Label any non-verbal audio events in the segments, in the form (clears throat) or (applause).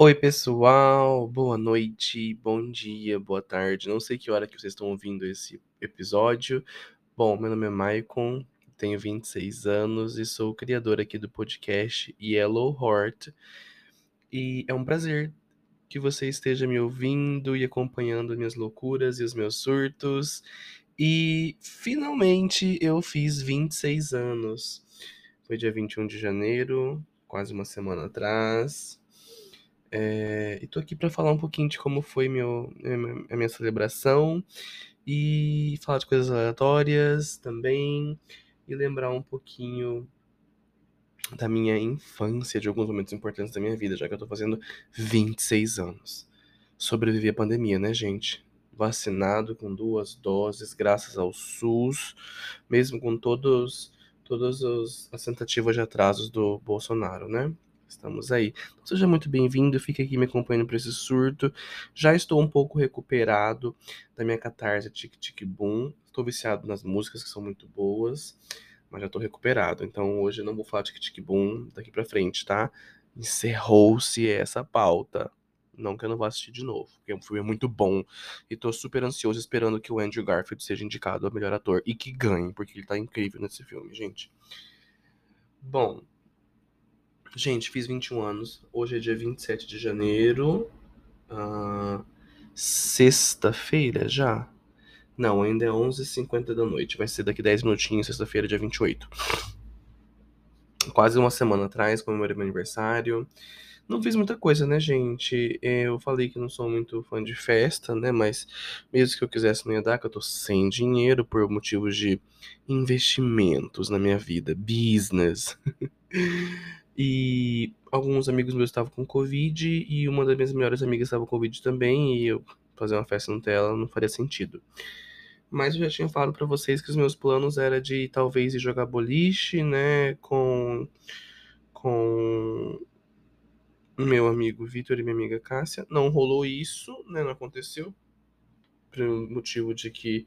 Oi, pessoal, boa noite, bom dia, boa tarde. Não sei que hora que vocês estão ouvindo esse episódio. Bom, meu nome é Maicon, tenho 26 anos e sou criador aqui do podcast Yellow Heart. E é um prazer que você esteja me ouvindo e acompanhando minhas loucuras e os meus surtos. E finalmente eu fiz 26 anos. Foi dia 21 de janeiro, quase uma semana atrás. É, e tô aqui para falar um pouquinho de como foi meu, a minha celebração e falar de coisas aleatórias também e lembrar um pouquinho da minha infância, de alguns momentos importantes da minha vida, já que eu tô fazendo 26 anos. Sobrevivi à pandemia, né, gente? Vacinado com duas doses, graças ao SUS, mesmo com todos, todas as tentativas de atrasos do Bolsonaro, né? Estamos aí. Então, seja muito bem-vindo, fique aqui me acompanhando por esse surto. Já estou um pouco recuperado da minha catarse Tic Tic Boom. Estou viciado nas músicas que são muito boas, mas já estou recuperado. Então hoje eu não vou falar Tic Tic Boom daqui para frente, tá? Encerrou-se essa pauta. Não que eu não vá assistir de novo, porque o filme é muito bom. E tô super ansioso esperando que o Andrew Garfield seja indicado a melhor ator e que ganhe, porque ele tá incrível nesse filme, gente. Bom, Gente, fiz 21 anos. Hoje é dia 27 de janeiro. Uh, sexta-feira já? Não, ainda é 11h50 da noite. Vai ser daqui 10 minutinhos, sexta-feira, dia 28. Quase uma semana atrás, comemorei meu aniversário. Não fiz muita coisa, né, gente? Eu falei que não sou muito fã de festa, né? Mas mesmo que eu quisesse não ia dar, que eu tô sem dinheiro por motivos de investimentos na minha vida, business. (laughs) E alguns amigos meus estavam com Covid e uma das minhas melhores amigas estava com Covid também. E eu fazer uma festa no tela não faria sentido. Mas eu já tinha falado para vocês que os meus planos era de talvez ir jogar boliche, né, com com meu amigo Vitor e minha amiga Cássia. Não rolou isso, né, não aconteceu. Pelo motivo de que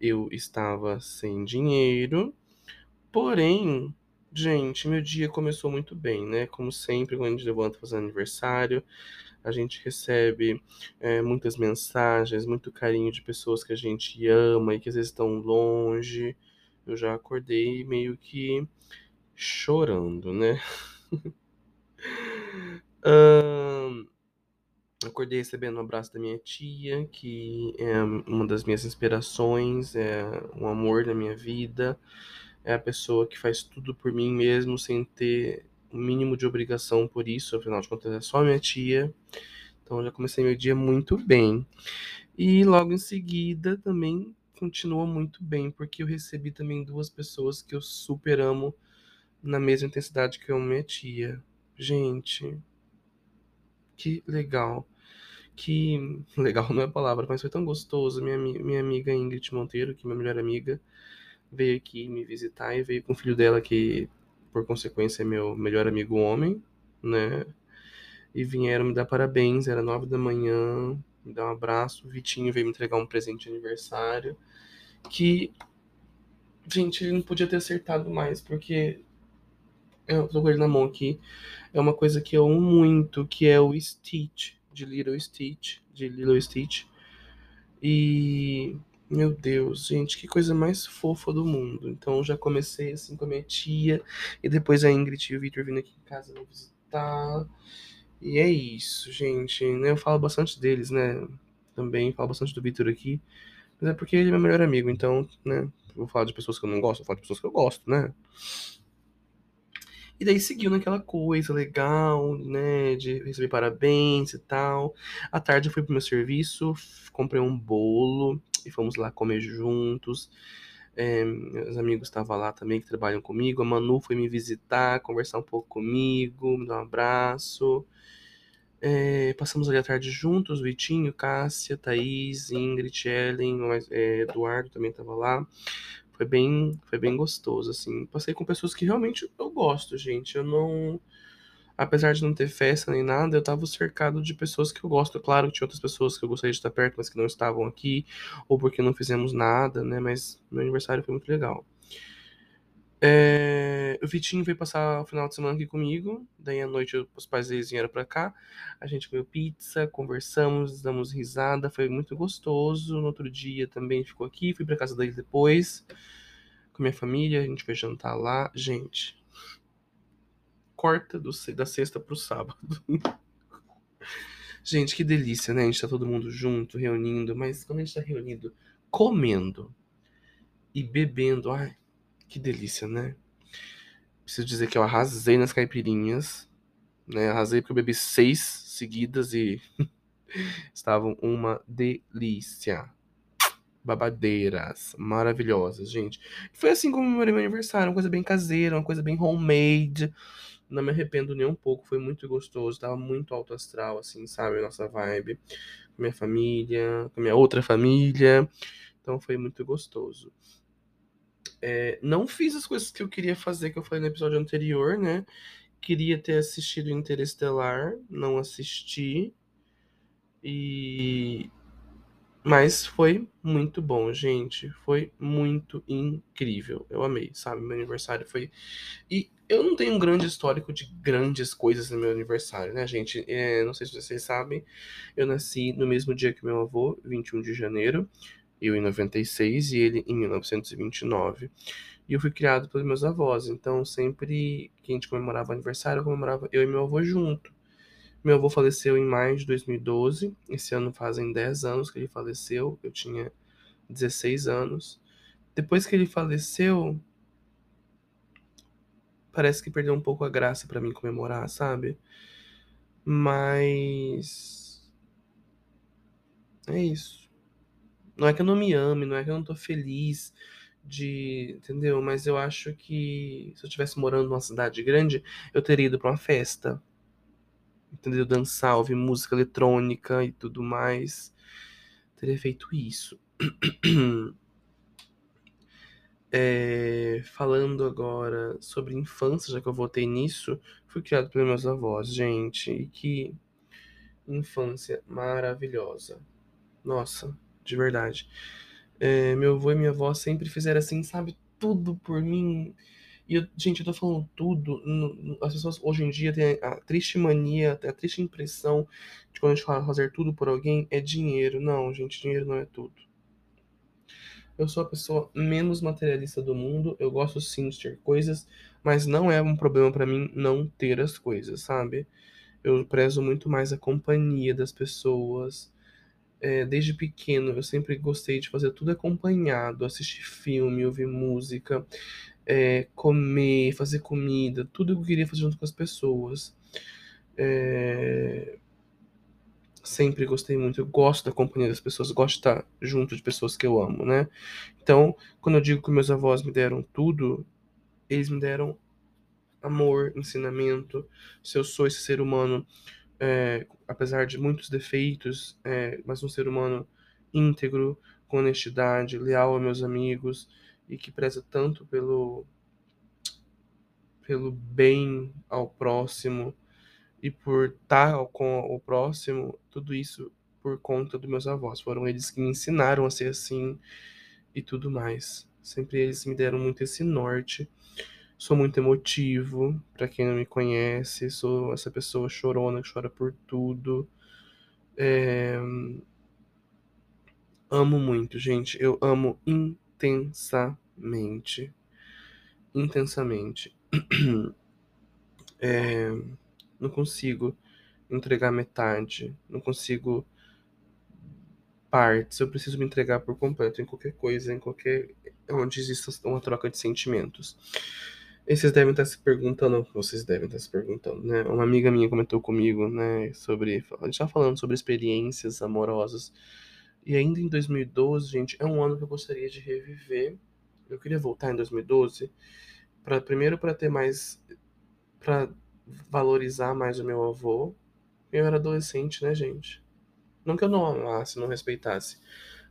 eu estava sem dinheiro. Porém, Gente, meu dia começou muito bem, né? Como sempre, quando a gente levanta fazendo aniversário, a gente recebe é, muitas mensagens, muito carinho de pessoas que a gente ama e que às vezes estão longe. Eu já acordei meio que chorando, né? (laughs) um, acordei recebendo um abraço da minha tia, que é uma das minhas inspirações, é um amor da minha vida é a pessoa que faz tudo por mim mesmo sem ter o mínimo de obrigação por isso, afinal de contas é só minha tia. Então já comecei meu dia muito bem. E logo em seguida também continua muito bem, porque eu recebi também duas pessoas que eu super amo na mesma intensidade que eu minha tia. Gente, que legal. Que (laughs) legal não é a palavra, mas foi tão gostoso. Minha, minha amiga Ingrid Monteiro, que é minha melhor amiga, veio aqui me visitar e veio com o filho dela, que por consequência é meu melhor amigo homem, né? E vieram me dar parabéns, era nove da manhã, me dar um abraço. O Vitinho veio me entregar um presente de aniversário. Que, gente, ele não podia ter acertado mais, porque eu tô com ele na mão aqui. É uma coisa que eu amo muito, que é o Stitch, de Little Stitch, de Little Stitch. E meu Deus, gente, que coisa mais fofa do mundo. Então já comecei assim com a minha tia, e depois a Ingrid e o Victor vindo aqui em casa me visitar. E é isso, gente. Né? Eu falo bastante deles, né? Também falo bastante do Victor aqui. Mas é porque ele é meu melhor amigo, então, né? Vou falar de pessoas que eu não gosto, vou falar de pessoas que eu gosto, né? E daí seguiu naquela coisa legal, né? De receber parabéns e tal. À tarde eu fui pro meu serviço, comprei um bolo e fomos lá comer juntos. É, meus amigos estavam lá também que trabalham comigo. A Manu foi me visitar, conversar um pouco comigo, me dar um abraço. É, passamos ali a tarde juntos, Vitinho, Cássia, Thaís, Ingrid, Ellen, é, Eduardo também estava lá. Foi bem, foi bem gostoso, assim. Passei com pessoas que realmente eu gosto, gente. Eu não apesar de não ter festa nem nada, eu tava cercado de pessoas que eu gosto. Claro que tinha outras pessoas que eu gostaria de estar perto, mas que não estavam aqui, ou porque não fizemos nada, né? Mas meu aniversário foi muito legal. É, o Vitinho veio passar o final de semana aqui comigo. Daí à noite os pais deles vieram pra cá. A gente comeu pizza, conversamos, damos risada. Foi muito gostoso. No outro dia também ficou aqui. Fui pra casa dele depois. Com minha família. A gente foi jantar lá. Gente. Corta do, da sexta pro sábado. (laughs) gente, que delícia, né? A gente tá todo mundo junto, reunindo. Mas quando a gente tá reunido, comendo e bebendo. Ai que delícia, né? Preciso dizer que eu arrasei nas caipirinhas. Né? Arrasei porque eu bebi seis seguidas e (laughs) estavam uma delícia. Babadeiras, maravilhosas, gente. Foi assim como meu aniversário, uma coisa bem caseira, uma coisa bem homemade. Não me arrependo nem um pouco, foi muito gostoso, tava muito alto astral, assim, sabe? Nossa vibe. Com minha família, com minha outra família. Então foi muito gostoso. É, não fiz as coisas que eu queria fazer, que eu falei no episódio anterior, né? Queria ter assistido Interestelar, não assisti. E. Mas foi muito bom, gente. Foi muito incrível. Eu amei, sabe? Meu aniversário foi. E eu não tenho um grande histórico de grandes coisas no meu aniversário, né, gente? É, não sei se vocês sabem, eu nasci no mesmo dia que meu avô, 21 de janeiro eu em 96 e ele em 1929. E eu fui criado pelos meus avós, então sempre que a gente comemorava aniversário, eu comemorava eu e meu avô junto. Meu avô faleceu em maio de 2012, esse ano fazem 10 anos que ele faleceu, eu tinha 16 anos. Depois que ele faleceu, parece que perdeu um pouco a graça para mim comemorar, sabe? Mas é isso. Não é que eu não me ame, não é que eu não tô feliz de, entendeu? Mas eu acho que se eu estivesse morando numa cidade grande, eu teria ido para uma festa. Entendeu? Dançar, ouvir música eletrônica e tudo mais. Teria feito isso. (clears throat) É, falando agora sobre infância, já que eu voltei nisso, fui criado pelos meus avós, gente, e que infância maravilhosa. Nossa, de verdade. É, meu avô e minha avó sempre fizeram assim, sabe, tudo por mim. E, gente, eu tô falando tudo. As pessoas hoje em dia têm a triste mania, a triste impressão de quando a gente fala fazer tudo por alguém é dinheiro. Não, gente, dinheiro não é tudo. Eu sou a pessoa menos materialista do mundo. Eu gosto sim de ter coisas, mas não é um problema para mim não ter as coisas, sabe? Eu prezo muito mais a companhia das pessoas, é, desde pequeno eu sempre gostei de fazer tudo acompanhado, assistir filme, ouvir música, é, comer, fazer comida, tudo que eu queria fazer junto com as pessoas. É, sempre gostei muito, eu gosto da companhia das pessoas, gosto de estar junto de pessoas que eu amo, né? Então, quando eu digo que meus avós me deram tudo, eles me deram amor, ensinamento. Se eu sou esse ser humano é, apesar de muitos defeitos, é, mas um ser humano íntegro, com honestidade, leal a meus amigos e que preza tanto pelo pelo bem ao próximo e por estar com o próximo, tudo isso por conta dos meus avós. Foram eles que me ensinaram a ser assim e tudo mais. Sempre eles me deram muito esse norte Sou muito emotivo, para quem não me conhece, sou essa pessoa chorona que chora por tudo. É... Amo muito, gente. Eu amo intensamente. Intensamente. (clears throat) É... Não consigo entregar metade. Não consigo partes. Eu preciso me entregar por completo em qualquer coisa, em qualquer. onde exista uma troca de sentimentos. E vocês devem estar se perguntando, vocês devem estar se perguntando, né? Uma amiga minha comentou comigo, né, sobre. A gente tá falando sobre experiências amorosas. E ainda em 2012, gente, é um ano que eu gostaria de reviver. Eu queria voltar em 2012, para primeiro para ter mais. para valorizar mais o meu avô. Eu era adolescente, né, gente? Não que eu não amasse, não respeitasse.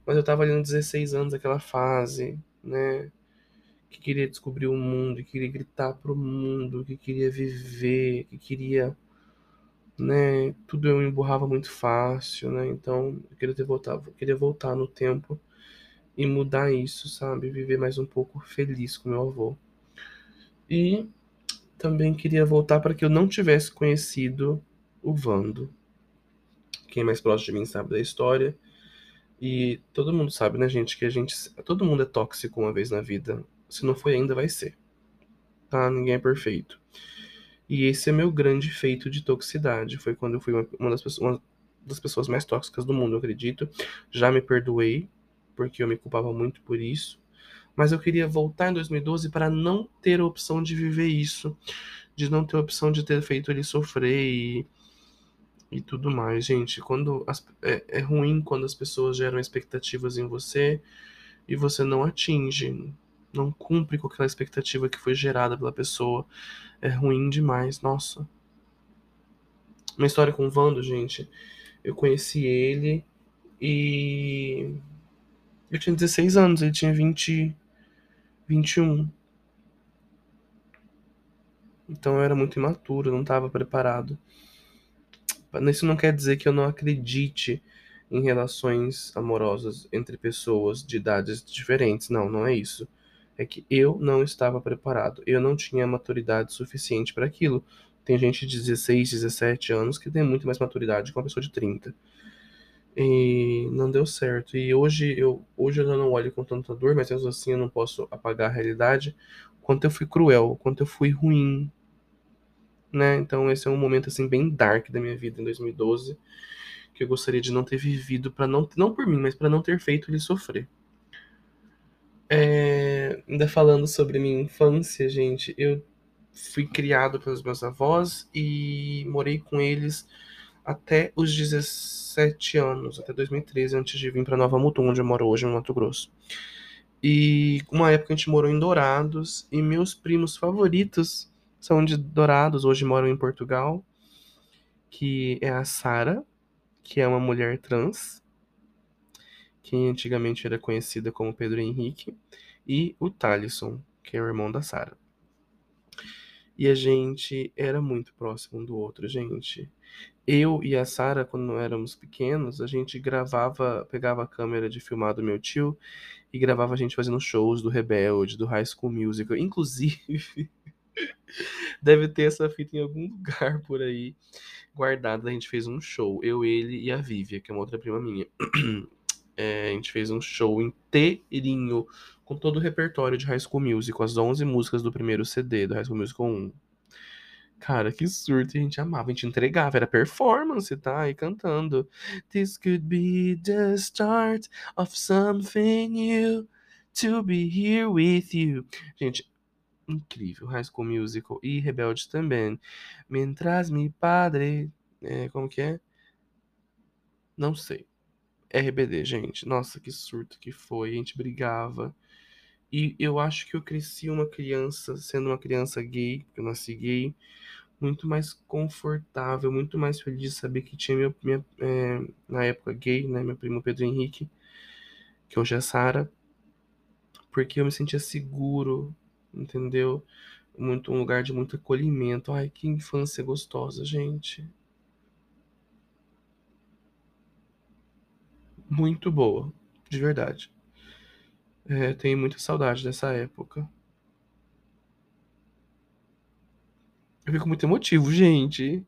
Mas eu tava ali nos 16 anos, aquela fase, né? que queria descobrir o mundo, que queria gritar pro mundo, que queria viver, que queria, né, tudo eu emburrava muito fácil, né? Então, eu queria ter voltado, queria voltar no tempo e mudar isso, sabe? Viver mais um pouco feliz com meu avô. E também queria voltar para que eu não tivesse conhecido o Vando. Quem é mais próximo de mim sabe da história. E todo mundo sabe, né, gente, que a gente. Todo mundo é tóxico uma vez na vida. Se não foi ainda, vai ser. Tá? Ninguém é perfeito. E esse é meu grande feito de toxicidade. Foi quando eu fui uma das pessoas, uma das pessoas mais tóxicas do mundo, eu acredito. Já me perdoei, porque eu me culpava muito por isso. Mas eu queria voltar em 2012 para não ter a opção de viver isso. De não ter a opção de ter feito ele sofrer e e tudo mais, gente. Quando as, é, é ruim quando as pessoas geram expectativas em você e você não atinge, não cumpre com aquela expectativa que foi gerada pela pessoa. É ruim demais, nossa. Uma história com o Vando, gente. Eu conheci ele e eu tinha 16 anos, ele tinha 20 21. Então eu era muito imaturo, não estava preparado. Isso não quer dizer que eu não acredite em relações amorosas entre pessoas de idades diferentes. Não, não é isso. É que eu não estava preparado. Eu não tinha maturidade suficiente para aquilo. Tem gente de 16, 17 anos que tem muito mais maturidade que uma pessoa de 30. E não deu certo. E hoje eu, hoje eu não olho com tanta dor, mas mesmo assim eu não posso apagar a realidade. Quanto eu fui cruel, quanto eu fui ruim, né? Então esse é um momento assim bem dark da minha vida em 2012, que eu gostaria de não ter vivido para não não por mim, mas para não ter feito ele sofrer. É, ainda falando sobre minha infância, gente, eu fui criado pelos meus avós e morei com eles até os 17 anos, até 2013, antes de vir para Nova Mutum, onde eu moro hoje, no Mato Grosso. E uma época a gente morou em Dourados e meus primos favoritos são de Dourados, hoje moram em Portugal, que é a Sara, que é uma mulher trans, que antigamente era conhecida como Pedro Henrique, e o Talisson, que é o irmão da Sara. E a gente era muito próximo um do outro, gente. Eu e a Sara, quando éramos pequenos, a gente gravava, pegava a câmera de filmar do meu tio e gravava a gente fazendo shows do Rebelde, do High School Musical. Inclusive, (laughs) Deve ter essa fita em algum lugar por aí guardada. A gente fez um show, eu, ele e a Vívia, que é uma outra prima minha. (clears throat) É, a gente fez um show inteirinho com todo o repertório de High School Musical, as 11 músicas do primeiro CD do High School Musical 1. Cara, que surto, a gente amava, a gente entregava, era performance, tá? E cantando. This could be the start of something new to be here with you. Gente, incrível. High School Musical e Rebelde também. Mientras mi padre. É, como que é? Não sei. RBD, gente. Nossa, que surto que foi. A gente brigava. E eu acho que eu cresci uma criança, sendo uma criança gay, porque eu nasci gay, muito mais confortável, muito mais feliz de saber que tinha minha, minha é, na época gay, né, meu primo Pedro Henrique, que hoje é Sara, porque eu me sentia seguro, entendeu? Muito um lugar de muito acolhimento. Ai, que infância gostosa, gente. Muito boa, de verdade. É, tenho muita saudade dessa época. Eu fico muito emotivo, gente.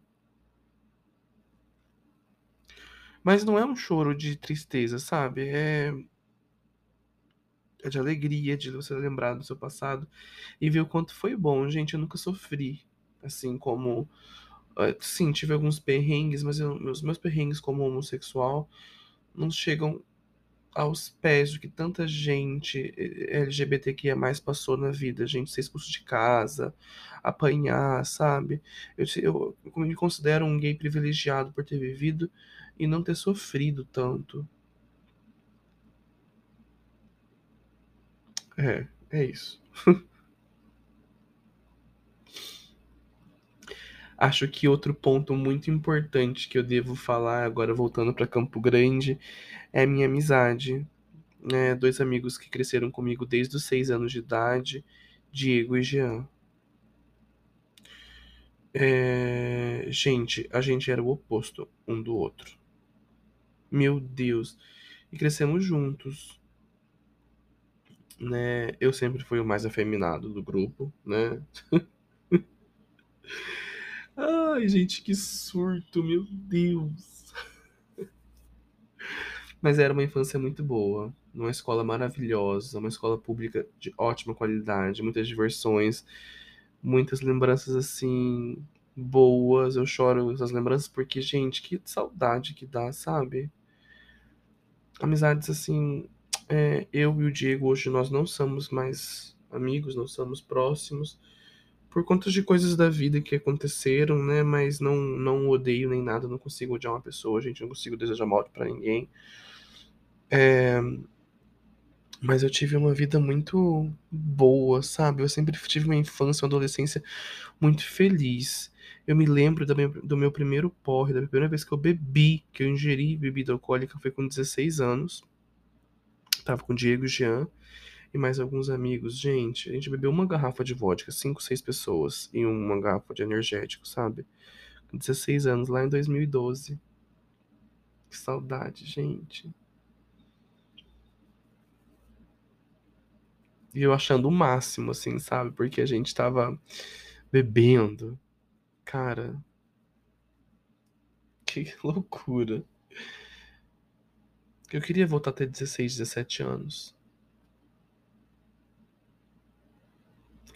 Mas não é um choro de tristeza, sabe? É é de alegria de você lembrar do seu passado e ver o quanto foi bom. Gente, eu nunca sofri, assim como. Eh, sim, tive alguns perrengues, mas eu, meus, meus perrengues como homossexual não chegam aos pés do que tanta gente eh, LGBTQIA mais passou na vida, gente, ser expulso de casa, apanhar, sabe? Eu, eu, me considero um gay privilegiado por ter vivido e não ter sofrido tanto. É, é isso. (laughs) Acho que outro ponto muito importante que eu devo falar agora voltando para Campo Grande é minha amizade. Né? Dois amigos que cresceram comigo desde os seis anos de idade, Diego e Jean. É... Gente, a gente era o oposto um do outro. Meu Deus. E crescemos juntos né? Eu sempre fui o mais afeminado do grupo, né? (laughs) Ai, gente, que surto, meu Deus. Mas era uma infância muito boa, numa escola maravilhosa, uma escola pública de ótima qualidade, muitas diversões, muitas lembranças assim boas. Eu choro essas lembranças porque, gente, que saudade que dá, sabe? Amizades assim, é, eu e o Diego hoje nós não somos mais amigos, não somos próximos por conta de coisas da vida que aconteceram, né? Mas não não odeio nem nada, não consigo odiar uma pessoa, gente, não consigo desejar mal para ninguém. É, mas eu tive uma vida muito boa, sabe? Eu sempre tive uma infância, uma adolescência muito feliz. Eu me lembro meu, do meu primeiro porre, da primeira vez que eu bebi, que eu ingeri bebida alcoólica, foi com 16 anos. Tava com o Diego e Jean e mais alguns amigos. Gente, a gente bebeu uma garrafa de vodka, 5, 6 pessoas, e uma garrafa de energético, sabe? Com 16 anos, lá em 2012. Que saudade, gente. E eu achando o máximo, assim, sabe? Porque a gente tava bebendo. Cara. Que (laughs) loucura. Eu queria voltar a ter 16, 17 anos.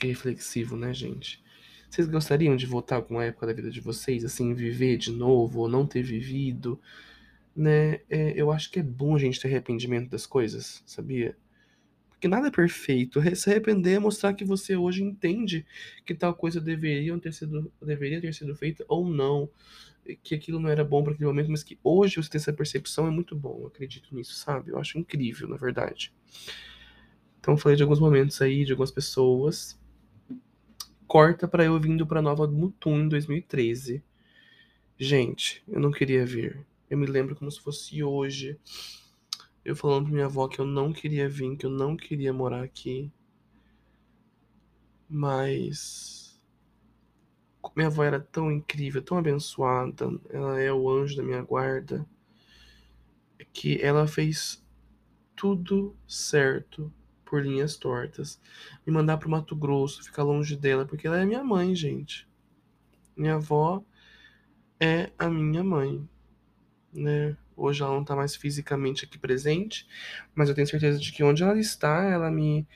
Reflexivo, né, gente? Vocês gostariam de voltar a alguma época da vida de vocês, assim, viver de novo ou não ter vivido, né? É, eu acho que é bom a gente ter arrependimento das coisas, sabia? Porque nada é perfeito. Se arrepender é mostrar que você hoje entende que tal coisa deveria ter sido, deveria ter sido feita ou não. Que aquilo não era bom para aquele momento, mas que hoje você ter essa percepção é muito bom. Eu acredito nisso, sabe? Eu acho incrível, na verdade. Então falei de alguns momentos aí, de algumas pessoas. Corta para eu vindo para Nova Mutum em 2013. Gente, eu não queria vir. Eu me lembro como se fosse hoje eu falando pra minha avó que eu não queria vir, que eu não queria morar aqui. Mas. Minha avó era tão incrível, tão abençoada. Ela é o anjo da minha guarda. Que ela fez tudo certo por linhas tortas. Me mandar pro Mato Grosso, ficar longe dela, porque ela é minha mãe, gente. Minha avó é a minha mãe, né? Hoje ela não está mais fisicamente aqui presente, mas eu tenho certeza de que onde ela está, ela me,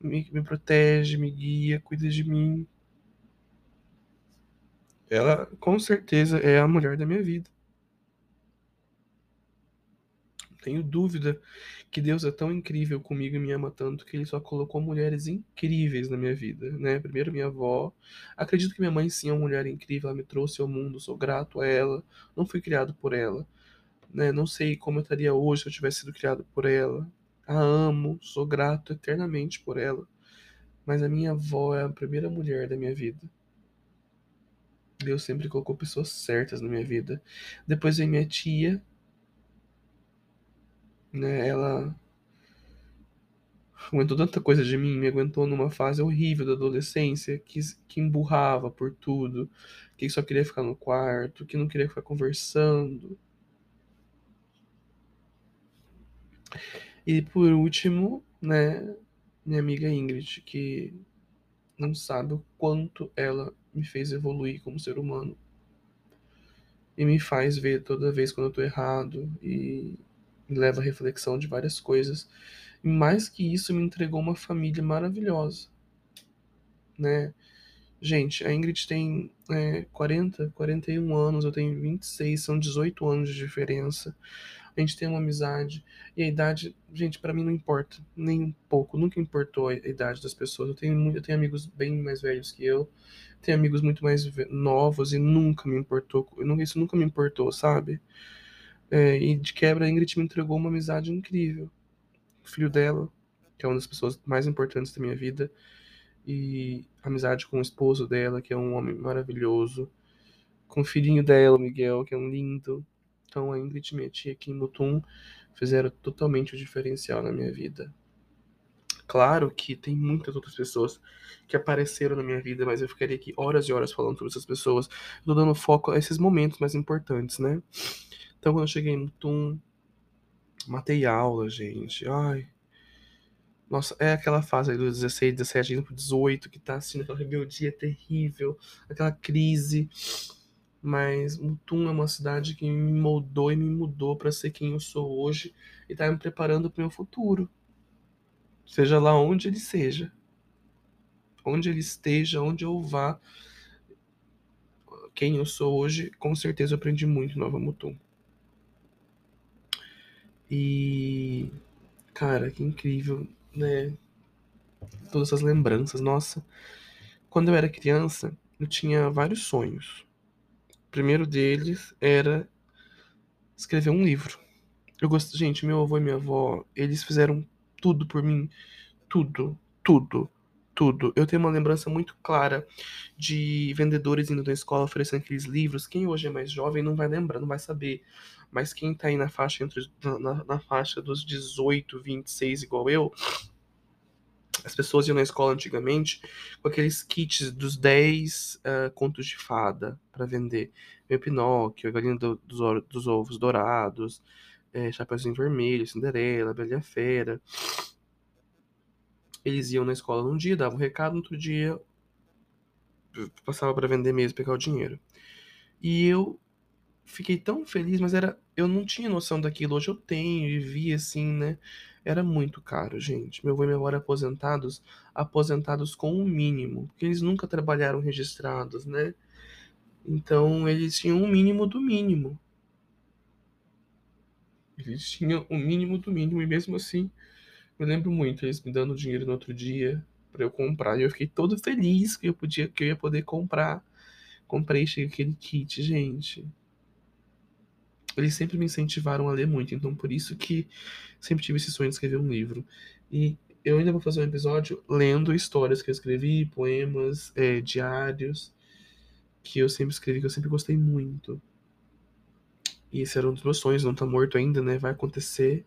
me, me protege, me guia, cuida de mim. Ela, com certeza, é a mulher da minha vida. Tenho dúvida que Deus é tão incrível comigo e me ama tanto que ele só colocou mulheres incríveis na minha vida, né? Primeiro minha avó. Acredito que minha mãe sim é uma mulher incrível, ela me trouxe ao mundo, sou grato a ela. Não fui criado por ela, né? Não sei como eu estaria hoje se eu tivesse sido criado por ela. A amo, sou grato eternamente por ela. Mas a minha avó é a primeira mulher da minha vida. Deus sempre colocou pessoas certas na minha vida. Depois vem minha tia, né? Ela aguentou tanta coisa de mim, me aguentou numa fase horrível da adolescência, que, que emburrava por tudo, que só queria ficar no quarto, que não queria ficar conversando, E por último, né, minha amiga Ingrid, que não sabe o quanto ela me fez evoluir como ser humano. E me faz ver toda vez quando eu tô errado e me leva à reflexão de várias coisas. E mais que isso, me entregou uma família maravilhosa, né? Gente, a Ingrid tem é, 40, 41 anos, eu tenho 26, são 18 anos de diferença a gente tem uma amizade. E a idade, gente, para mim não importa, nem um pouco. Nunca importou a idade das pessoas. Eu tenho, eu tenho amigos bem mais velhos que eu, tenho amigos muito mais novos e nunca me importou. Isso nunca me importou, sabe? É, e de quebra, a Ingrid me entregou uma amizade incrível. O filho dela, que é uma das pessoas mais importantes da minha vida, e amizade com o esposo dela, que é um homem maravilhoso, com o filhinho dela, Miguel, que é um lindo, então a Ingrid e minha tia aqui em Mutum fizeram totalmente o diferencial na minha vida. Claro que tem muitas outras pessoas que apareceram na minha vida, mas eu ficaria aqui horas e horas falando sobre essas pessoas. Dando foco a esses momentos mais importantes, né? Então, quando eu cheguei em Mutum, matei aula, gente. Ai. Nossa, é aquela fase aí dos 16, 17, indo pro 18, que tá assim, aquela rebeldia terrível, aquela crise. Mas Mutum é uma cidade que me moldou e me mudou para ser quem eu sou hoje e tá me preparando pro meu futuro. Seja lá onde ele seja. Onde ele esteja, onde eu vá, quem eu sou hoje, com certeza eu aprendi muito em Nova Mutum. E. Cara, que incrível, né? Todas essas lembranças. Nossa, quando eu era criança, eu tinha vários sonhos. O primeiro deles era escrever um livro. Eu gosto, gente, meu avô e minha avó, eles fizeram tudo por mim, tudo, tudo, tudo. Eu tenho uma lembrança muito clara de vendedores indo na escola oferecendo aqueles livros. Quem hoje é mais jovem não vai lembrar, não vai saber. Mas quem tá aí na faixa entre na, na faixa dos 18, 26, igual eu, as pessoas iam na escola antigamente com aqueles kits dos 10 uh, contos de fada para vender. Meu Pinóquio, a Galinha do, dos, dos, Ovos Dourados, é, Chapeuzinho Vermelho, Cinderela, Bela Fera. Eles iam na escola num dia, davam um recado, no outro dia passava para vender mesmo, pegar o dinheiro. E eu fiquei tão feliz, mas era eu não tinha noção daquilo. Hoje eu tenho e vi assim, né? Era muito caro, gente. Meu avô e minha avó eram aposentados, aposentados com o um mínimo, porque eles nunca trabalharam registrados, né? Então eles tinham o um mínimo do mínimo. Eles tinham o mínimo do mínimo e mesmo assim, me lembro muito eles me dando dinheiro no outro dia para eu comprar. E eu fiquei todo feliz que eu podia que eu ia poder comprar. Comprei aquele kit, gente eles sempre me incentivaram a ler muito, então por isso que sempre tive esse sonho de escrever um livro. E eu ainda vou fazer um episódio lendo histórias que eu escrevi, poemas, é, diários, que eu sempre escrevi, que eu sempre gostei muito. E esse era um dos meus sonhos, não tá morto ainda, né? Vai acontecer.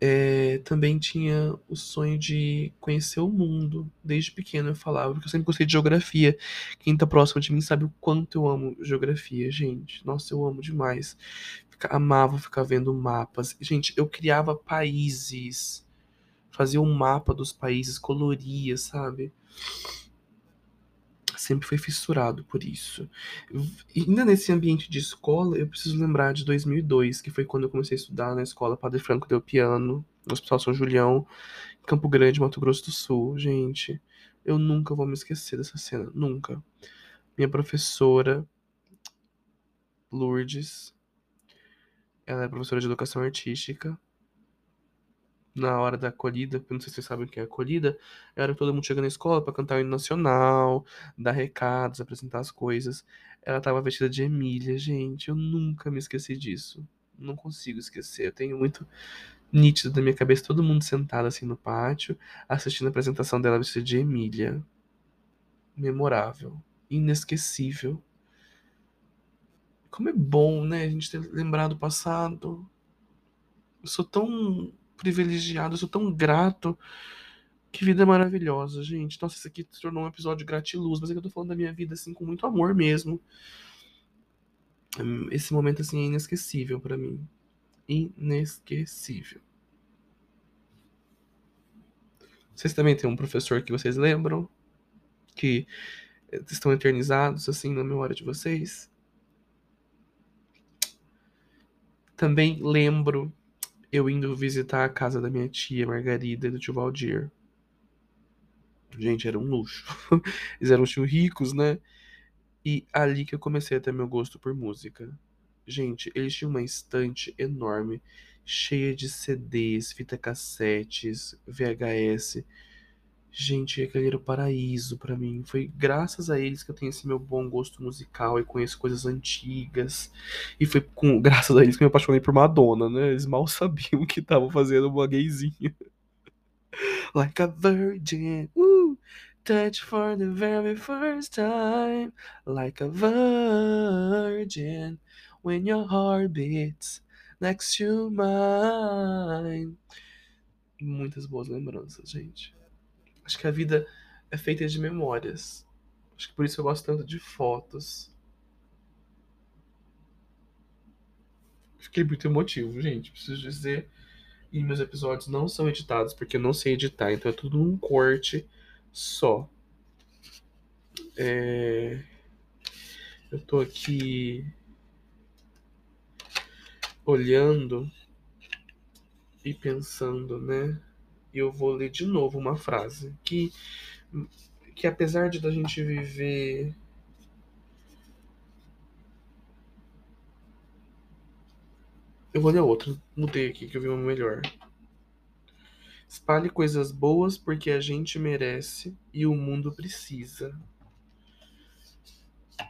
É, também tinha o sonho de conhecer o mundo. Desde pequeno eu falava, porque eu sempre gostei de geografia. Quem tá próximo de mim sabe o quanto eu amo geografia, gente. Nossa, eu amo demais. Fica, amava ficar vendo mapas. Gente, eu criava países. Fazia um mapa dos países, coloria, sabe? Sempre foi fissurado por isso. E ainda nesse ambiente de escola, eu preciso lembrar de 2002, que foi quando eu comecei a estudar na escola Padre Franco Del Piano, no Hospital São Julião, Campo Grande, Mato Grosso do Sul. Gente, eu nunca vou me esquecer dessa cena, nunca. Minha professora, Lourdes, ela é professora de educação artística, na hora da acolhida, porque não sei se vocês sabem o que é acolhida, é a hora que todo mundo chega na escola para cantar o hino nacional, dar recados, apresentar as coisas. Ela tava vestida de Emília, gente, eu nunca me esqueci disso. Não consigo esquecer. Eu tenho muito nítido na minha cabeça todo mundo sentado assim no pátio, assistindo a apresentação dela vestida de Emília. Memorável, inesquecível. Como é bom, né, a gente ter lembrado do passado. Eu sou tão privilegiado, eu sou tão grato. Que vida maravilhosa, gente. Nossa, isso aqui se tornou um episódio gratiluz, mas é que eu tô falando da minha vida, assim, com muito amor mesmo. Esse momento, assim, é inesquecível para mim. Inesquecível. Vocês também têm um professor que vocês lembram? Que estão eternizados, assim, na memória de vocês? Também lembro eu indo visitar a casa da minha tia Margarida e do tio Valdir. Gente, era um luxo. (laughs) Eles eram tio ricos, né? E ali que eu comecei a ter meu gosto por música. Gente, eles tinham uma estante enorme, cheia de CDs, fita cassetes, VHS. Gente, aquele era o paraíso para mim. Foi graças a eles que eu tenho esse meu bom gosto musical e conheço coisas antigas. E foi com graças a eles que eu me apaixonei por Madonna, né? Eles mal (laughs) sabiam que estavam fazendo uma gayzinha. (laughs) like a virgin, uh, touch for the very first time, like a virgin, when your heart beats next to mine. Muitas boas lembranças, gente. Acho que a vida é feita de memórias. Acho que por isso eu gosto tanto de fotos. Fiquei muito emotivo, gente. Preciso dizer. E meus episódios não são editados porque eu não sei editar, então é tudo num corte só. É... Eu tô aqui olhando e pensando, né? E eu vou ler de novo uma frase que, que apesar de da gente viver Eu vou ler outra. Mudei aqui que eu vi uma melhor. Espalhe coisas boas porque a gente merece e o mundo precisa. A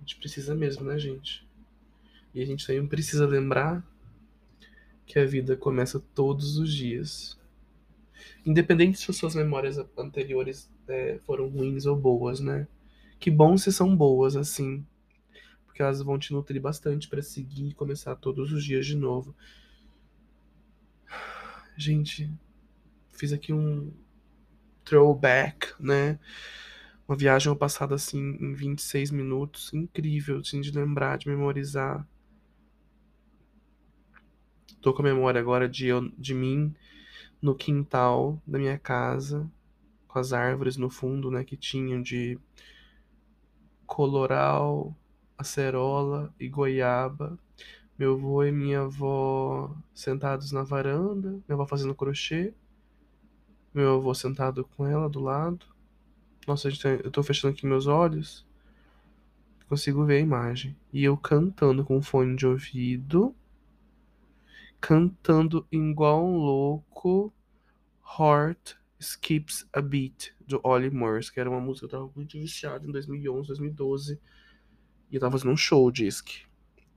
gente precisa mesmo, né, gente? E a gente também precisa lembrar que a vida começa todos os dias. Independente se as suas memórias anteriores é, foram ruins ou boas, né? Que bom se são boas, assim porque elas vão te nutrir bastante para seguir e começar todos os dias de novo. Gente, fiz aqui um throwback, né? Uma viagem ao passado assim em 26 minutos, incrível, assim, de lembrar, de memorizar. Tô com a memória agora de, de mim no quintal da minha casa, com as árvores no fundo, né, que tinham de coloral, acerola e goiaba. Meu avô e minha avó sentados na varanda, minha avó fazendo crochê, meu avô sentado com ela do lado. Nossa, eu tô fechando aqui meus olhos, consigo ver a imagem. E eu cantando com fone de ouvido, cantando igual um louco, Heart Skips a Beat, do Ollie Murs, que era uma música que eu tava muito viciado em 2011, 2012. E eu tava fazendo um show, disque.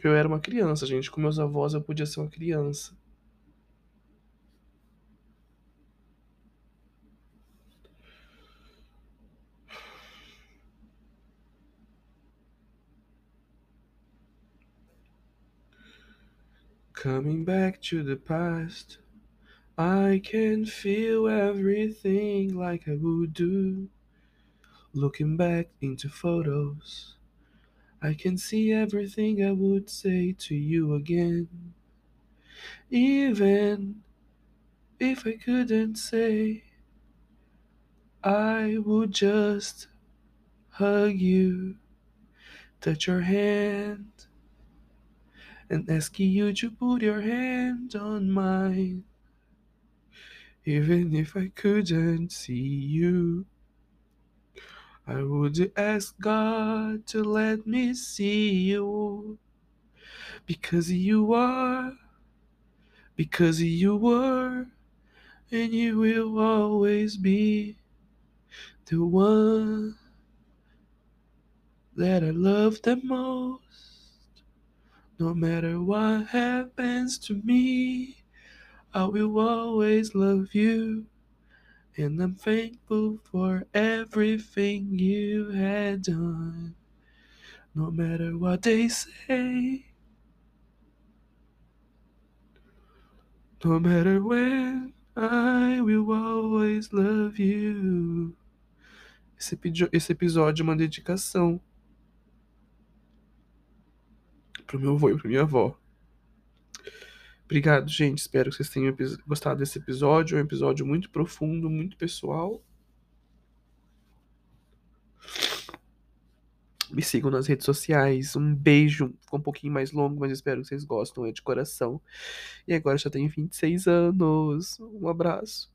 Eu era uma criança, gente. Com meus avós eu podia ser uma criança. Coming back to the past, I can feel everything like I would do. Looking back into photos. I can see everything I would say to you again. Even if I couldn't say, I would just hug you, touch your hand, and asking you to put your hand on mine. Even if I couldn't see you. I would ask God to let me see you because you are, because you were, and you will always be the one that I love the most. No matter what happens to me, I will always love you. And I'm thankful for everything you had done. No matter what they say, no matter when, I will always love you. Esse, esse episódio é uma dedicação pro meu avô e pra minha avó. Obrigado, gente. Espero que vocês tenham gostado desse episódio. É um episódio muito profundo, muito pessoal. Me sigam nas redes sociais. Um beijo. Ficou um pouquinho mais longo, mas espero que vocês gostem. É de coração. E agora já tenho 26 anos. Um abraço.